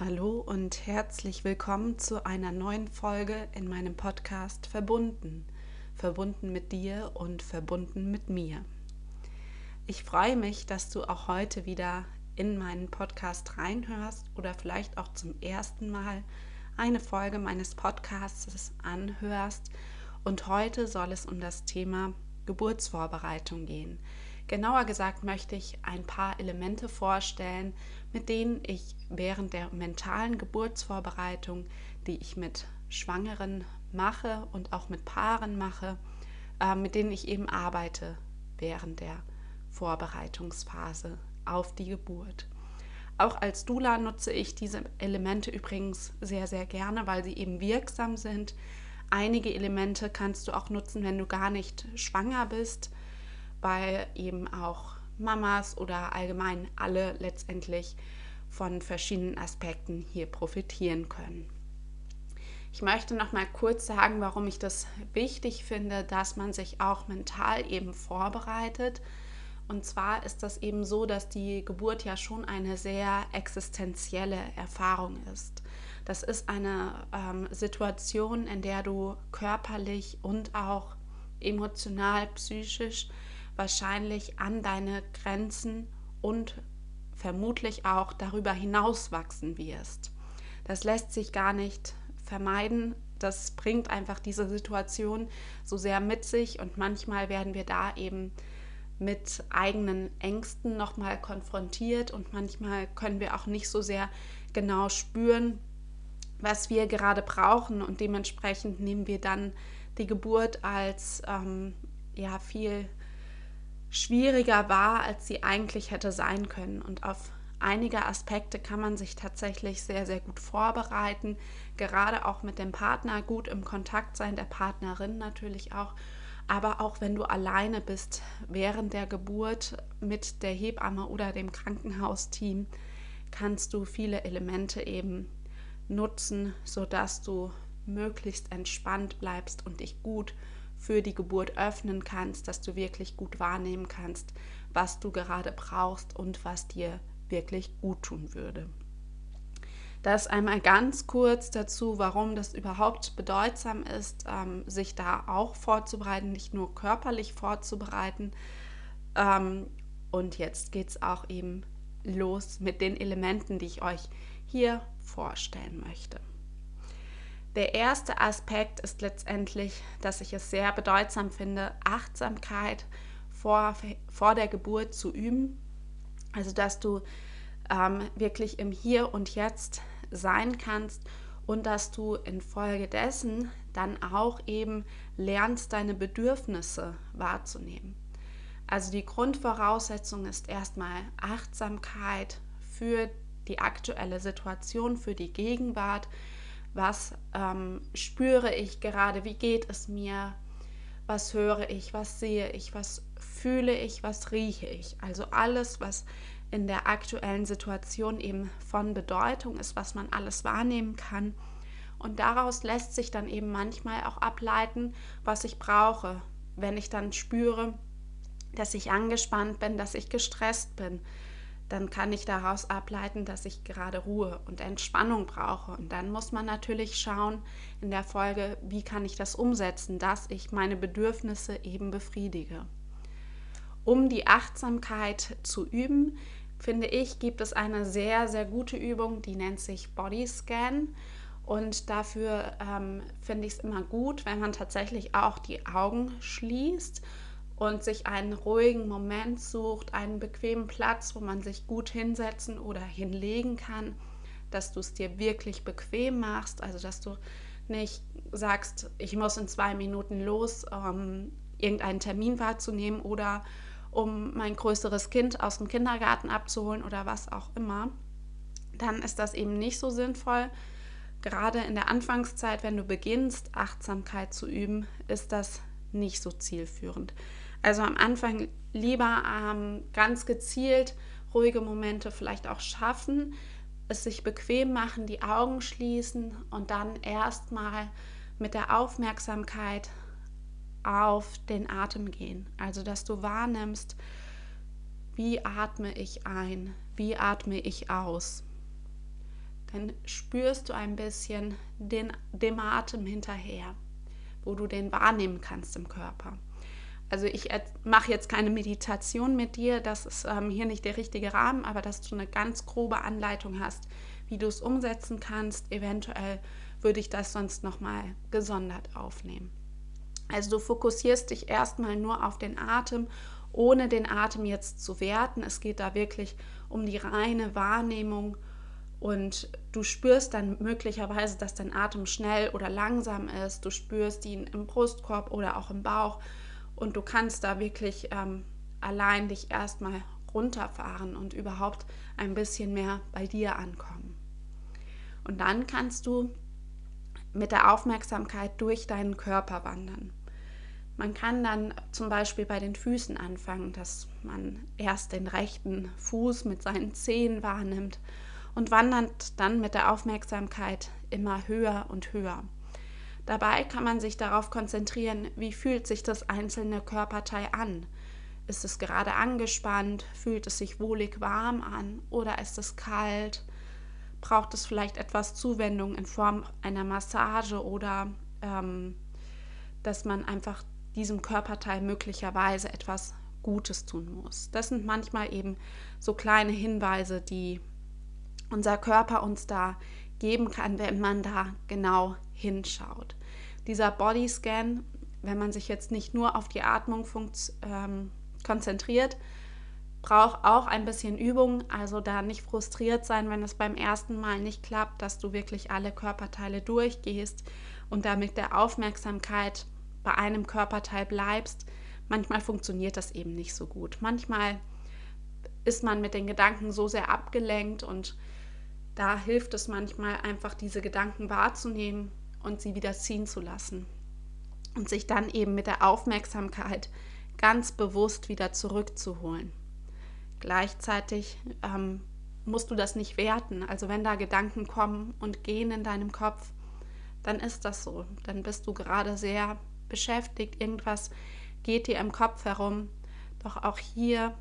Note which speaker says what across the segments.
Speaker 1: Hallo und herzlich willkommen zu einer neuen Folge in meinem Podcast Verbunden. Verbunden mit dir und verbunden mit mir. Ich freue mich, dass du auch heute wieder in meinen Podcast reinhörst oder vielleicht auch zum ersten Mal eine Folge meines Podcasts anhörst. Und heute soll es um das Thema Geburtsvorbereitung gehen. Genauer gesagt möchte ich ein paar Elemente vorstellen, mit denen ich während der mentalen Geburtsvorbereitung, die ich mit Schwangeren mache und auch mit Paaren mache, äh, mit denen ich eben arbeite während der Vorbereitungsphase auf die Geburt. Auch als Dula nutze ich diese Elemente übrigens sehr, sehr gerne, weil sie eben wirksam sind. Einige Elemente kannst du auch nutzen, wenn du gar nicht schwanger bist weil eben auch Mamas oder allgemein alle letztendlich von verschiedenen Aspekten hier profitieren können. Ich möchte noch mal kurz sagen, warum ich das wichtig finde, dass man sich auch mental eben vorbereitet. Und zwar ist das eben so, dass die Geburt ja schon eine sehr existenzielle Erfahrung ist. Das ist eine ähm, Situation, in der du körperlich und auch emotional, psychisch wahrscheinlich an deine Grenzen und vermutlich auch darüber hinaus wachsen wirst. Das lässt sich gar nicht vermeiden. Das bringt einfach diese Situation so sehr mit sich und manchmal werden wir da eben mit eigenen Ängsten nochmal konfrontiert und manchmal können wir auch nicht so sehr genau spüren, was wir gerade brauchen und dementsprechend nehmen wir dann die Geburt als ähm, ja viel schwieriger war, als sie eigentlich hätte sein können. Und auf einige Aspekte kann man sich tatsächlich sehr, sehr gut vorbereiten. Gerade auch mit dem Partner gut im Kontakt sein, der Partnerin natürlich auch. Aber auch wenn du alleine bist während der Geburt mit der Hebamme oder dem Krankenhausteam, kannst du viele Elemente eben nutzen, sodass du möglichst entspannt bleibst und dich gut für die Geburt öffnen kannst, dass du wirklich gut wahrnehmen kannst, was du gerade brauchst und was dir wirklich gut tun würde. Das einmal ganz kurz dazu, warum das überhaupt bedeutsam ist, ähm, sich da auch vorzubereiten, nicht nur körperlich vorzubereiten. Ähm, und jetzt geht es auch eben los mit den Elementen, die ich euch hier vorstellen möchte. Der erste Aspekt ist letztendlich, dass ich es sehr bedeutsam finde, Achtsamkeit vor, vor der Geburt zu üben. Also dass du ähm, wirklich im Hier und Jetzt sein kannst und dass du infolgedessen dann auch eben lernst, deine Bedürfnisse wahrzunehmen. Also die Grundvoraussetzung ist erstmal Achtsamkeit für die aktuelle Situation, für die Gegenwart, was ähm, spüre ich gerade, wie geht es mir, was höre ich, was sehe ich, was fühle ich, was rieche ich. Also alles, was in der aktuellen Situation eben von Bedeutung ist, was man alles wahrnehmen kann. Und daraus lässt sich dann eben manchmal auch ableiten, was ich brauche, wenn ich dann spüre, dass ich angespannt bin, dass ich gestresst bin, dann kann ich daraus ableiten, dass ich gerade Ruhe und Entspannung brauche. Und dann muss man natürlich schauen in der Folge, wie kann ich das umsetzen, dass ich meine Bedürfnisse eben befriedige. Um die Achtsamkeit zu üben, finde ich, gibt es eine sehr, sehr gute Übung, die nennt sich Body Scan. Und dafür ähm, finde ich es immer gut, wenn man tatsächlich auch die Augen schließt und sich einen ruhigen Moment sucht, einen bequemen Platz, wo man sich gut hinsetzen oder hinlegen kann, dass du es dir wirklich bequem machst, also dass du nicht sagst, ich muss in zwei Minuten los, um irgendeinen Termin wahrzunehmen oder um mein größeres Kind aus dem Kindergarten abzuholen oder was auch immer, dann ist das eben nicht so sinnvoll. Gerade in der Anfangszeit, wenn du beginnst, Achtsamkeit zu üben, ist das nicht so zielführend. Also am Anfang lieber ähm, ganz gezielt ruhige Momente vielleicht auch schaffen, es sich bequem machen, die Augen schließen und dann erstmal mit der Aufmerksamkeit auf den Atem gehen. Also dass du wahrnimmst, wie atme ich ein, wie atme ich aus. dann spürst du ein bisschen den, dem Atem hinterher, wo du den wahrnehmen kannst im Körper. Also ich mache jetzt keine Meditation mit dir, das ist ähm, hier nicht der richtige Rahmen, aber dass du eine ganz grobe Anleitung hast, wie du es umsetzen kannst. Eventuell würde ich das sonst nochmal gesondert aufnehmen. Also du fokussierst dich erstmal nur auf den Atem, ohne den Atem jetzt zu werten. Es geht da wirklich um die reine Wahrnehmung und du spürst dann möglicherweise, dass dein Atem schnell oder langsam ist. Du spürst ihn im Brustkorb oder auch im Bauch und du kannst da wirklich ähm, allein dich erstmal runterfahren und überhaupt ein bisschen mehr bei dir ankommen. Und dann kannst du mit der Aufmerksamkeit durch deinen Körper wandern. Man kann dann zum Beispiel bei den Füßen anfangen, dass man erst den rechten Fuß mit seinen Zehen wahrnimmt und wandert dann mit der Aufmerksamkeit immer höher und höher. Dabei kann man sich darauf konzentrieren, wie fühlt sich das einzelne Körperteil an. Ist es gerade angespannt? Fühlt es sich wohlig warm an? Oder ist es kalt? Braucht es vielleicht etwas Zuwendung in Form einer Massage oder ähm, dass man einfach diesem Körperteil möglicherweise etwas Gutes tun muss. Das sind manchmal eben so kleine Hinweise, die unser Körper uns da geben kann, wenn man da genau hinschaut. Dieser Bodyscan, wenn man sich jetzt nicht nur auf die Atmung ähm, konzentriert, braucht auch ein bisschen Übung, also da nicht frustriert sein, wenn es beim ersten Mal nicht klappt, dass du wirklich alle Körperteile durchgehst und damit der Aufmerksamkeit bei einem Körperteil bleibst. Manchmal funktioniert das eben nicht so gut. Manchmal ist man mit den Gedanken so sehr abgelenkt und da hilft es manchmal einfach, diese Gedanken wahrzunehmen und sie wieder ziehen zu lassen und sich dann eben mit der Aufmerksamkeit ganz bewusst wieder zurückzuholen. Gleichzeitig ähm, musst du das nicht werten. Also wenn da Gedanken kommen und gehen in deinem Kopf, dann ist das so. Dann bist du gerade sehr beschäftigt, irgendwas geht dir im Kopf herum. Doch auch hier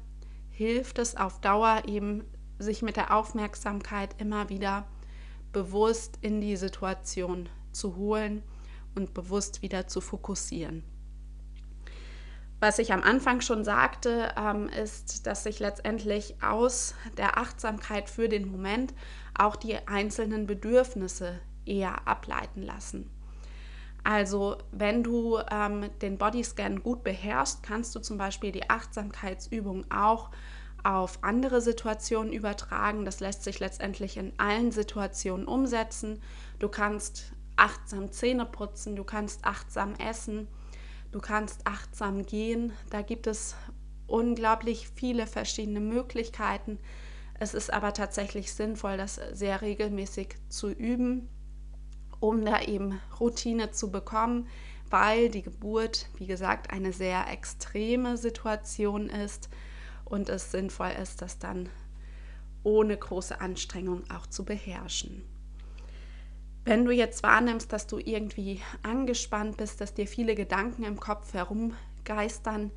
Speaker 1: hilft es auf Dauer eben sich mit der Aufmerksamkeit immer wieder bewusst in die Situation zu holen und bewusst wieder zu fokussieren. Was ich am Anfang schon sagte, ähm, ist, dass sich letztendlich aus der Achtsamkeit für den Moment auch die einzelnen Bedürfnisse eher ableiten lassen. Also wenn du ähm, den Bodyscan gut beherrschst, kannst du zum Beispiel die Achtsamkeitsübung auch auf andere Situationen übertragen. Das lässt sich letztendlich in allen Situationen umsetzen. Du kannst achtsam Zähne putzen, du kannst achtsam essen, du kannst achtsam gehen. Da gibt es unglaublich viele verschiedene Möglichkeiten. Es ist aber tatsächlich sinnvoll, das sehr regelmäßig zu üben, um da eben Routine zu bekommen, weil die Geburt, wie gesagt, eine sehr extreme Situation ist und es sinnvoll ist, das dann ohne große Anstrengung auch zu beherrschen. Wenn du jetzt wahrnimmst, dass du irgendwie angespannt bist, dass dir viele Gedanken im Kopf herumgeistern,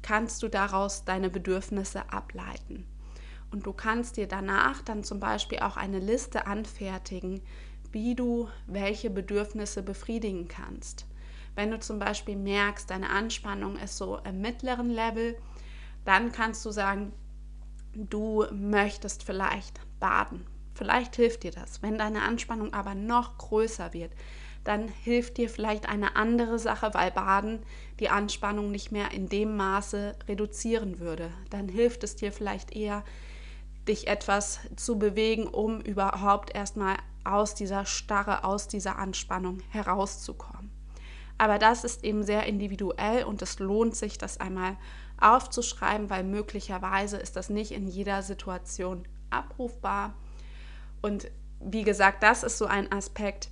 Speaker 1: kannst du daraus deine Bedürfnisse ableiten. Und du kannst dir danach dann zum Beispiel auch eine Liste anfertigen, wie du welche Bedürfnisse befriedigen kannst. Wenn du zum Beispiel merkst, deine Anspannung ist so im mittleren Level, dann kannst du sagen, du möchtest vielleicht baden. Vielleicht hilft dir das. Wenn deine Anspannung aber noch größer wird, dann hilft dir vielleicht eine andere Sache, weil Baden die Anspannung nicht mehr in dem Maße reduzieren würde. Dann hilft es dir vielleicht eher, dich etwas zu bewegen, um überhaupt erstmal aus dieser Starre, aus dieser Anspannung herauszukommen. Aber das ist eben sehr individuell und es lohnt sich, das einmal aufzuschreiben, weil möglicherweise ist das nicht in jeder Situation abrufbar. Und wie gesagt, das ist so ein Aspekt,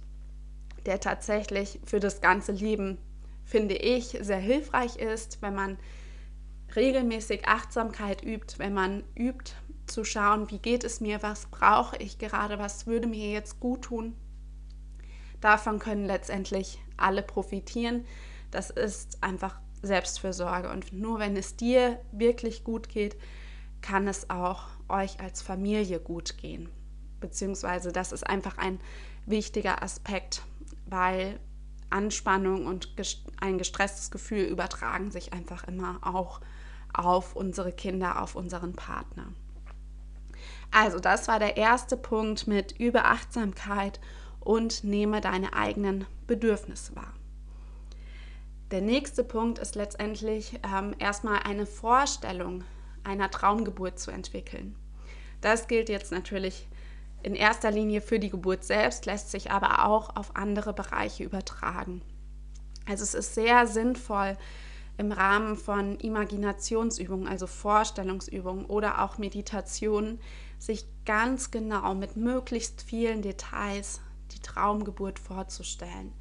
Speaker 1: der tatsächlich für das ganze Leben, finde ich, sehr hilfreich ist, wenn man regelmäßig Achtsamkeit übt, wenn man übt zu schauen, wie geht es mir, was brauche ich gerade, was würde mir jetzt gut tun. Davon können letztendlich alle profitieren. Das ist einfach Selbstfürsorge. Und nur wenn es dir wirklich gut geht, kann es auch euch als Familie gut gehen. Beziehungsweise das ist einfach ein wichtiger Aspekt, weil Anspannung und ein gestresstes Gefühl übertragen sich einfach immer auch auf unsere Kinder, auf unseren Partner. Also das war der erste Punkt mit Überachtsamkeit und nehme deine eigenen Bedürfnisse wahr. Der nächste Punkt ist letztendlich ähm, erstmal eine Vorstellung einer Traumgeburt zu entwickeln. Das gilt jetzt natürlich in erster Linie für die Geburt selbst, lässt sich aber auch auf andere Bereiche übertragen. Also es ist sehr sinnvoll, im Rahmen von Imaginationsübungen, also Vorstellungsübungen oder auch Meditationen, sich ganz genau mit möglichst vielen Details die Traumgeburt vorzustellen.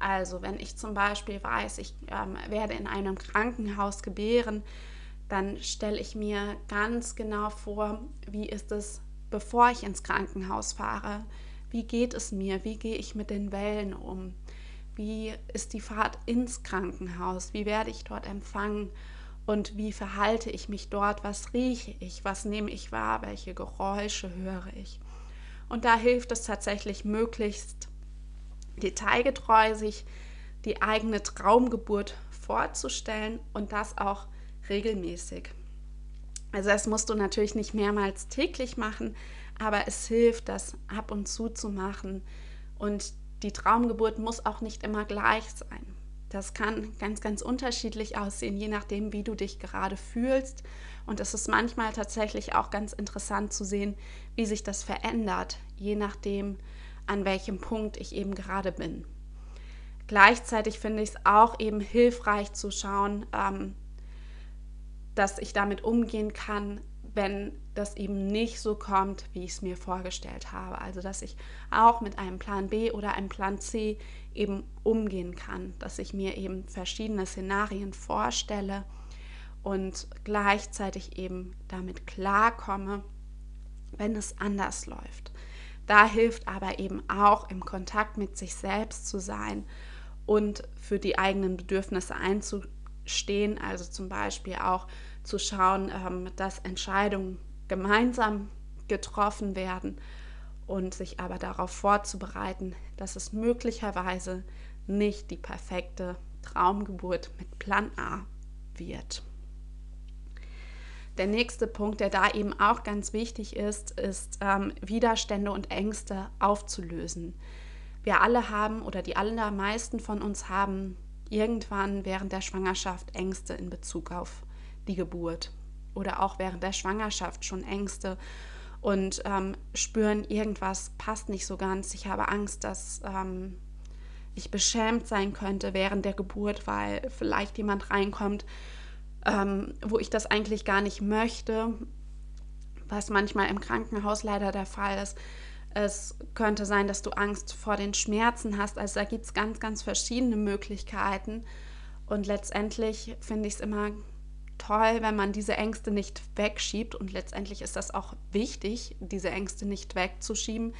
Speaker 1: Also wenn ich zum Beispiel weiß, ich ähm, werde in einem Krankenhaus gebären, dann stelle ich mir ganz genau vor, wie ist es, bevor ich ins Krankenhaus fahre? Wie geht es mir? Wie gehe ich mit den Wellen um? Wie ist die Fahrt ins Krankenhaus? Wie werde ich dort empfangen? Und wie verhalte ich mich dort? Was rieche ich? Was nehme ich wahr? Welche Geräusche höre ich? Und da hilft es tatsächlich möglichst detailgetreu, sich die eigene Traumgeburt vorzustellen und das auch regelmäßig. Also das musst du natürlich nicht mehrmals täglich machen, aber es hilft, das ab und zu zu machen. Und die Traumgeburt muss auch nicht immer gleich sein. Das kann ganz, ganz unterschiedlich aussehen, je nachdem, wie du dich gerade fühlst. Und es ist manchmal tatsächlich auch ganz interessant zu sehen, wie sich das verändert, je nachdem, an welchem Punkt ich eben gerade bin. Gleichzeitig finde ich es auch eben hilfreich zu schauen, ähm, dass ich damit umgehen kann, wenn das eben nicht so kommt, wie ich es mir vorgestellt habe. Also dass ich auch mit einem Plan B oder einem Plan C eben umgehen kann, dass ich mir eben verschiedene Szenarien vorstelle und gleichzeitig eben damit klarkomme, wenn es anders läuft. Da hilft aber eben auch im Kontakt mit sich selbst zu sein und für die eigenen Bedürfnisse einzustehen, also zum Beispiel auch zu schauen, ähm, dass Entscheidungen gemeinsam getroffen werden und sich aber darauf vorzubereiten, dass es möglicherweise nicht die perfekte Traumgeburt mit Plan A wird. Der nächste Punkt, der da eben auch ganz wichtig ist, ist ähm, Widerstände und Ängste aufzulösen. Wir alle haben oder die allermeisten von uns haben irgendwann während der Schwangerschaft Ängste in Bezug auf die Geburt oder auch während der Schwangerschaft schon Ängste und ähm, spüren, irgendwas passt nicht so ganz. Ich habe Angst, dass ähm, ich beschämt sein könnte während der Geburt, weil vielleicht jemand reinkommt, ähm, wo ich das eigentlich gar nicht möchte, was manchmal im Krankenhaus leider der Fall ist. Es könnte sein, dass du Angst vor den Schmerzen hast. Also da gibt es ganz, ganz verschiedene Möglichkeiten. Und letztendlich finde ich es immer toll, wenn man diese Ängste nicht wegschiebt. Und letztendlich ist das auch wichtig, diese Ängste nicht wegzuschieben,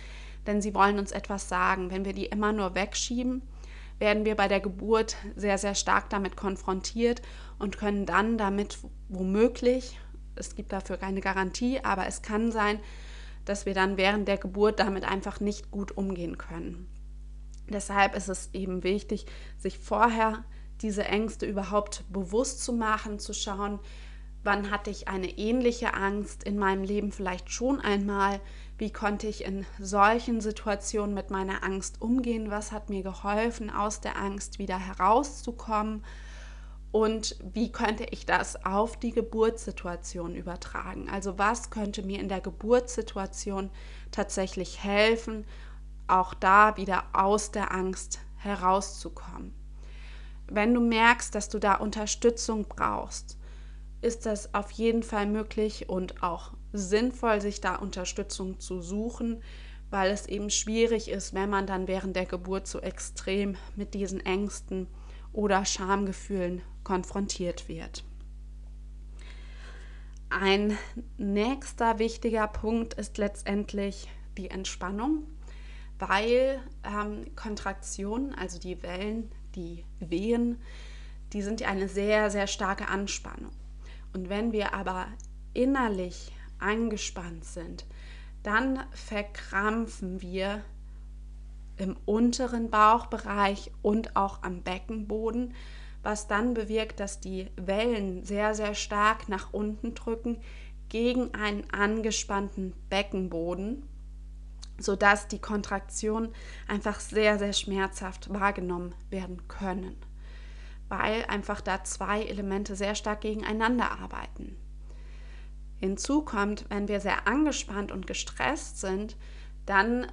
Speaker 1: denn sie wollen uns etwas sagen. Wenn wir die immer nur wegschieben, werden wir bei der Geburt sehr, sehr stark damit konfrontiert und können dann damit womöglich, es gibt dafür keine Garantie, aber es kann sein, dass wir dann während der Geburt damit einfach nicht gut umgehen können. Deshalb ist es eben wichtig, sich vorher diese Ängste überhaupt bewusst zu machen, zu schauen, wann hatte ich eine ähnliche Angst in meinem Leben vielleicht schon einmal, wie konnte ich in solchen Situationen mit meiner Angst umgehen, was hat mir geholfen, aus der Angst wieder herauszukommen und wie könnte ich das auf die Geburtssituation übertragen. Also was könnte mir in der Geburtssituation tatsächlich helfen, auch da wieder aus der Angst herauszukommen. Wenn du merkst, dass du da Unterstützung brauchst, ist das auf jeden Fall möglich und auch sinnvoll, sich da Unterstützung zu suchen, weil es eben schwierig ist, wenn man dann während der Geburt so extrem mit diesen Ängsten oder Schamgefühlen konfrontiert wird. Ein nächster wichtiger Punkt ist letztendlich die Entspannung, weil ähm, Kontraktionen, also die Wellen, die Wehen, die sind ja eine sehr, sehr starke Anspannung. Und wenn wir aber innerlich angespannt sind, dann verkrampfen wir im unteren Bauchbereich und auch am Beckenboden, was dann bewirkt, dass die Wellen sehr, sehr stark nach unten drücken gegen einen angespannten Beckenboden, sodass die Kontraktionen einfach sehr, sehr schmerzhaft wahrgenommen werden können, weil einfach da zwei Elemente sehr stark gegeneinander arbeiten. Hinzu kommt, wenn wir sehr angespannt und gestresst sind, dann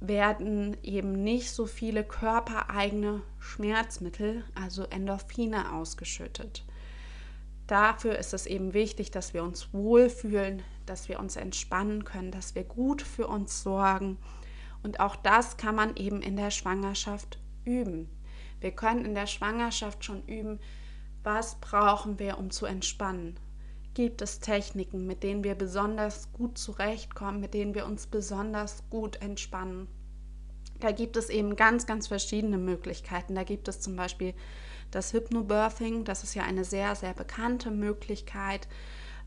Speaker 1: werden eben nicht so viele körpereigene Schmerzmittel, also Endorphine, ausgeschüttet. Dafür ist es eben wichtig, dass wir uns wohlfühlen, dass wir uns entspannen können, dass wir gut für uns sorgen. Und auch das kann man eben in der Schwangerschaft üben. Wir können in der Schwangerschaft schon üben, was brauchen wir, um zu entspannen gibt es Techniken, mit denen wir besonders gut zurechtkommen, mit denen wir uns besonders gut entspannen. Da gibt es eben ganz, ganz verschiedene Möglichkeiten. Da gibt es zum Beispiel das Hypnobirthing, das ist ja eine sehr, sehr bekannte Möglichkeit.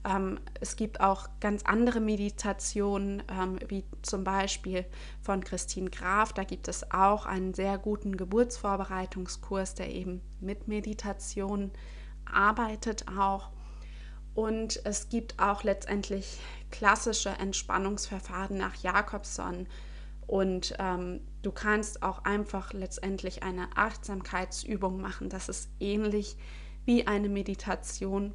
Speaker 1: Ähm, es gibt auch ganz andere Meditationen, ähm, wie zum Beispiel von Christine Graf. Da gibt es auch einen sehr guten Geburtsvorbereitungskurs, der eben mit Meditation arbeitet auch. Und es gibt auch letztendlich klassische Entspannungsverfahren nach Jakobson. Und ähm, du kannst auch einfach letztendlich eine Achtsamkeitsübung machen. Das ist ähnlich wie eine Meditation,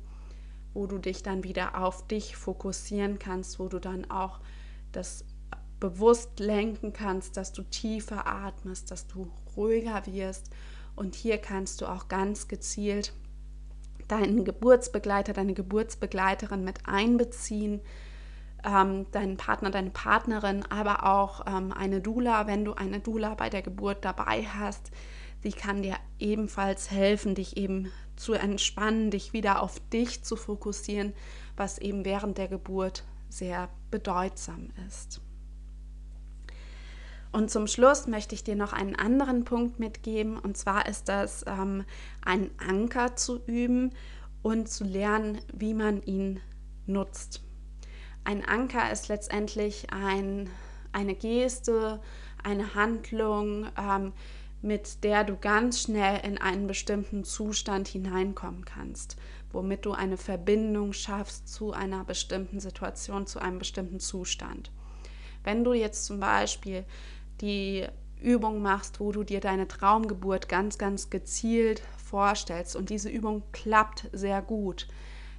Speaker 1: wo du dich dann wieder auf dich fokussieren kannst, wo du dann auch das bewusst lenken kannst, dass du tiefer atmest, dass du ruhiger wirst. Und hier kannst du auch ganz gezielt deinen Geburtsbegleiter, deine Geburtsbegleiterin mit einbeziehen, ähm, deinen Partner, deine Partnerin, aber auch ähm, eine Dula, wenn du eine Dula bei der Geburt dabei hast. Sie kann dir ebenfalls helfen, dich eben zu entspannen, dich wieder auf dich zu fokussieren, was eben während der Geburt sehr bedeutsam ist. Und zum Schluss möchte ich dir noch einen anderen Punkt mitgeben, und zwar ist das, ähm, einen Anker zu üben und zu lernen, wie man ihn nutzt. Ein Anker ist letztendlich ein, eine Geste, eine Handlung, ähm, mit der du ganz schnell in einen bestimmten Zustand hineinkommen kannst, womit du eine Verbindung schaffst zu einer bestimmten Situation, zu einem bestimmten Zustand. Wenn du jetzt zum Beispiel die Übung machst, wo du dir deine Traumgeburt ganz, ganz gezielt vorstellst und diese Übung klappt sehr gut,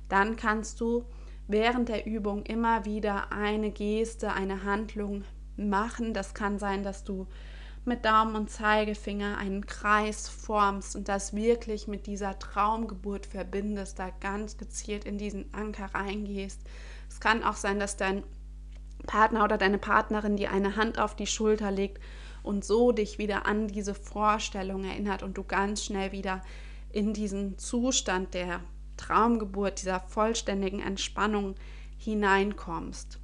Speaker 1: dann kannst du während der Übung immer wieder eine Geste, eine Handlung machen. Das kann sein, dass du mit Daumen und Zeigefinger einen Kreis formst und das wirklich mit dieser Traumgeburt verbindest, da ganz gezielt in diesen Anker reingehst. Es kann auch sein, dass dein Partner oder deine Partnerin dir eine Hand auf die Schulter legt und so dich wieder an diese Vorstellung erinnert und du ganz schnell wieder in diesen Zustand der Traumgeburt, dieser vollständigen Entspannung hineinkommst.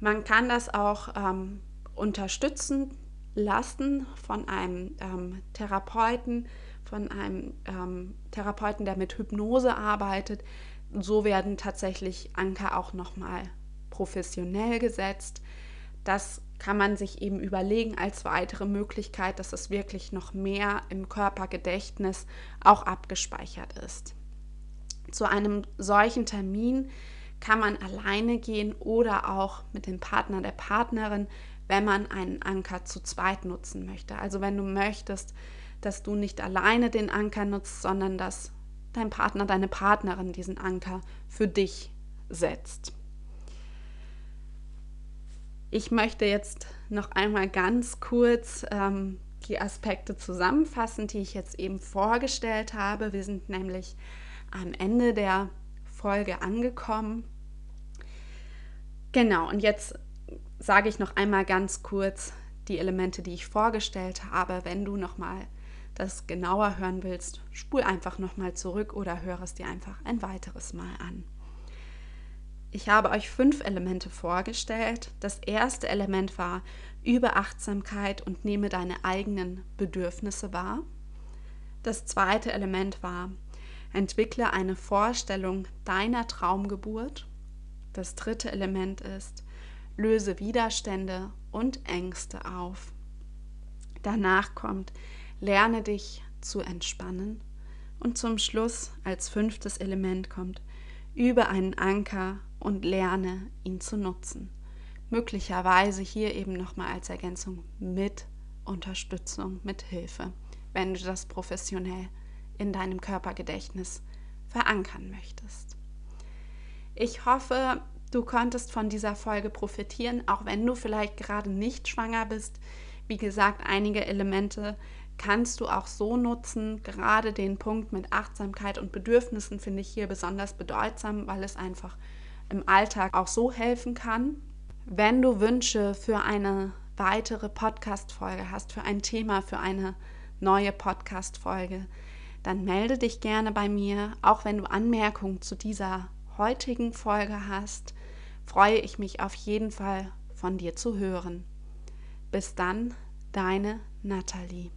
Speaker 1: Man kann das auch ähm, unterstützen lassen von einem ähm, Therapeuten, von einem ähm, Therapeuten, der mit Hypnose arbeitet. So werden tatsächlich Anker auch nochmal professionell gesetzt. Das kann man sich eben überlegen als weitere Möglichkeit, dass es wirklich noch mehr im Körpergedächtnis auch abgespeichert ist. Zu einem solchen Termin kann man alleine gehen oder auch mit dem Partner der Partnerin, wenn man einen Anker zu zweit nutzen möchte. Also wenn du möchtest, dass du nicht alleine den Anker nutzt, sondern dass dein Partner, deine Partnerin diesen Anker für dich setzt. Ich möchte jetzt noch einmal ganz kurz ähm, die Aspekte zusammenfassen, die ich jetzt eben vorgestellt habe. Wir sind nämlich am Ende der Folge angekommen. Genau, und jetzt sage ich noch einmal ganz kurz die Elemente, die ich vorgestellt habe. Wenn du noch mal das genauer hören willst, spul einfach noch mal zurück oder höre es dir einfach ein weiteres Mal an. Ich habe euch fünf Elemente vorgestellt. Das erste Element war über Achtsamkeit und nehme deine eigenen Bedürfnisse wahr. Das zweite Element war entwickle eine Vorstellung deiner Traumgeburt. Das dritte Element ist löse Widerstände und Ängste auf. Danach kommt, lerne dich zu entspannen und zum Schluss als fünftes Element kommt, übe einen Anker und lerne ihn zu nutzen. Möglicherweise hier eben nochmal als Ergänzung mit Unterstützung, mit Hilfe, wenn du das professionell in deinem Körpergedächtnis verankern möchtest. Ich hoffe, du konntest von dieser Folge profitieren, auch wenn du vielleicht gerade nicht schwanger bist. Wie gesagt, einige Elemente kannst du auch so nutzen. Gerade den Punkt mit Achtsamkeit und Bedürfnissen finde ich hier besonders bedeutsam, weil es einfach im Alltag auch so helfen kann. Wenn du Wünsche für eine weitere Podcast-Folge hast, für ein Thema, für eine neue Podcast-Folge, dann melde dich gerne bei mir. Auch wenn du Anmerkungen zu dieser heutigen Folge hast, freue ich mich auf jeden Fall von dir zu hören. Bis dann, deine Nathalie.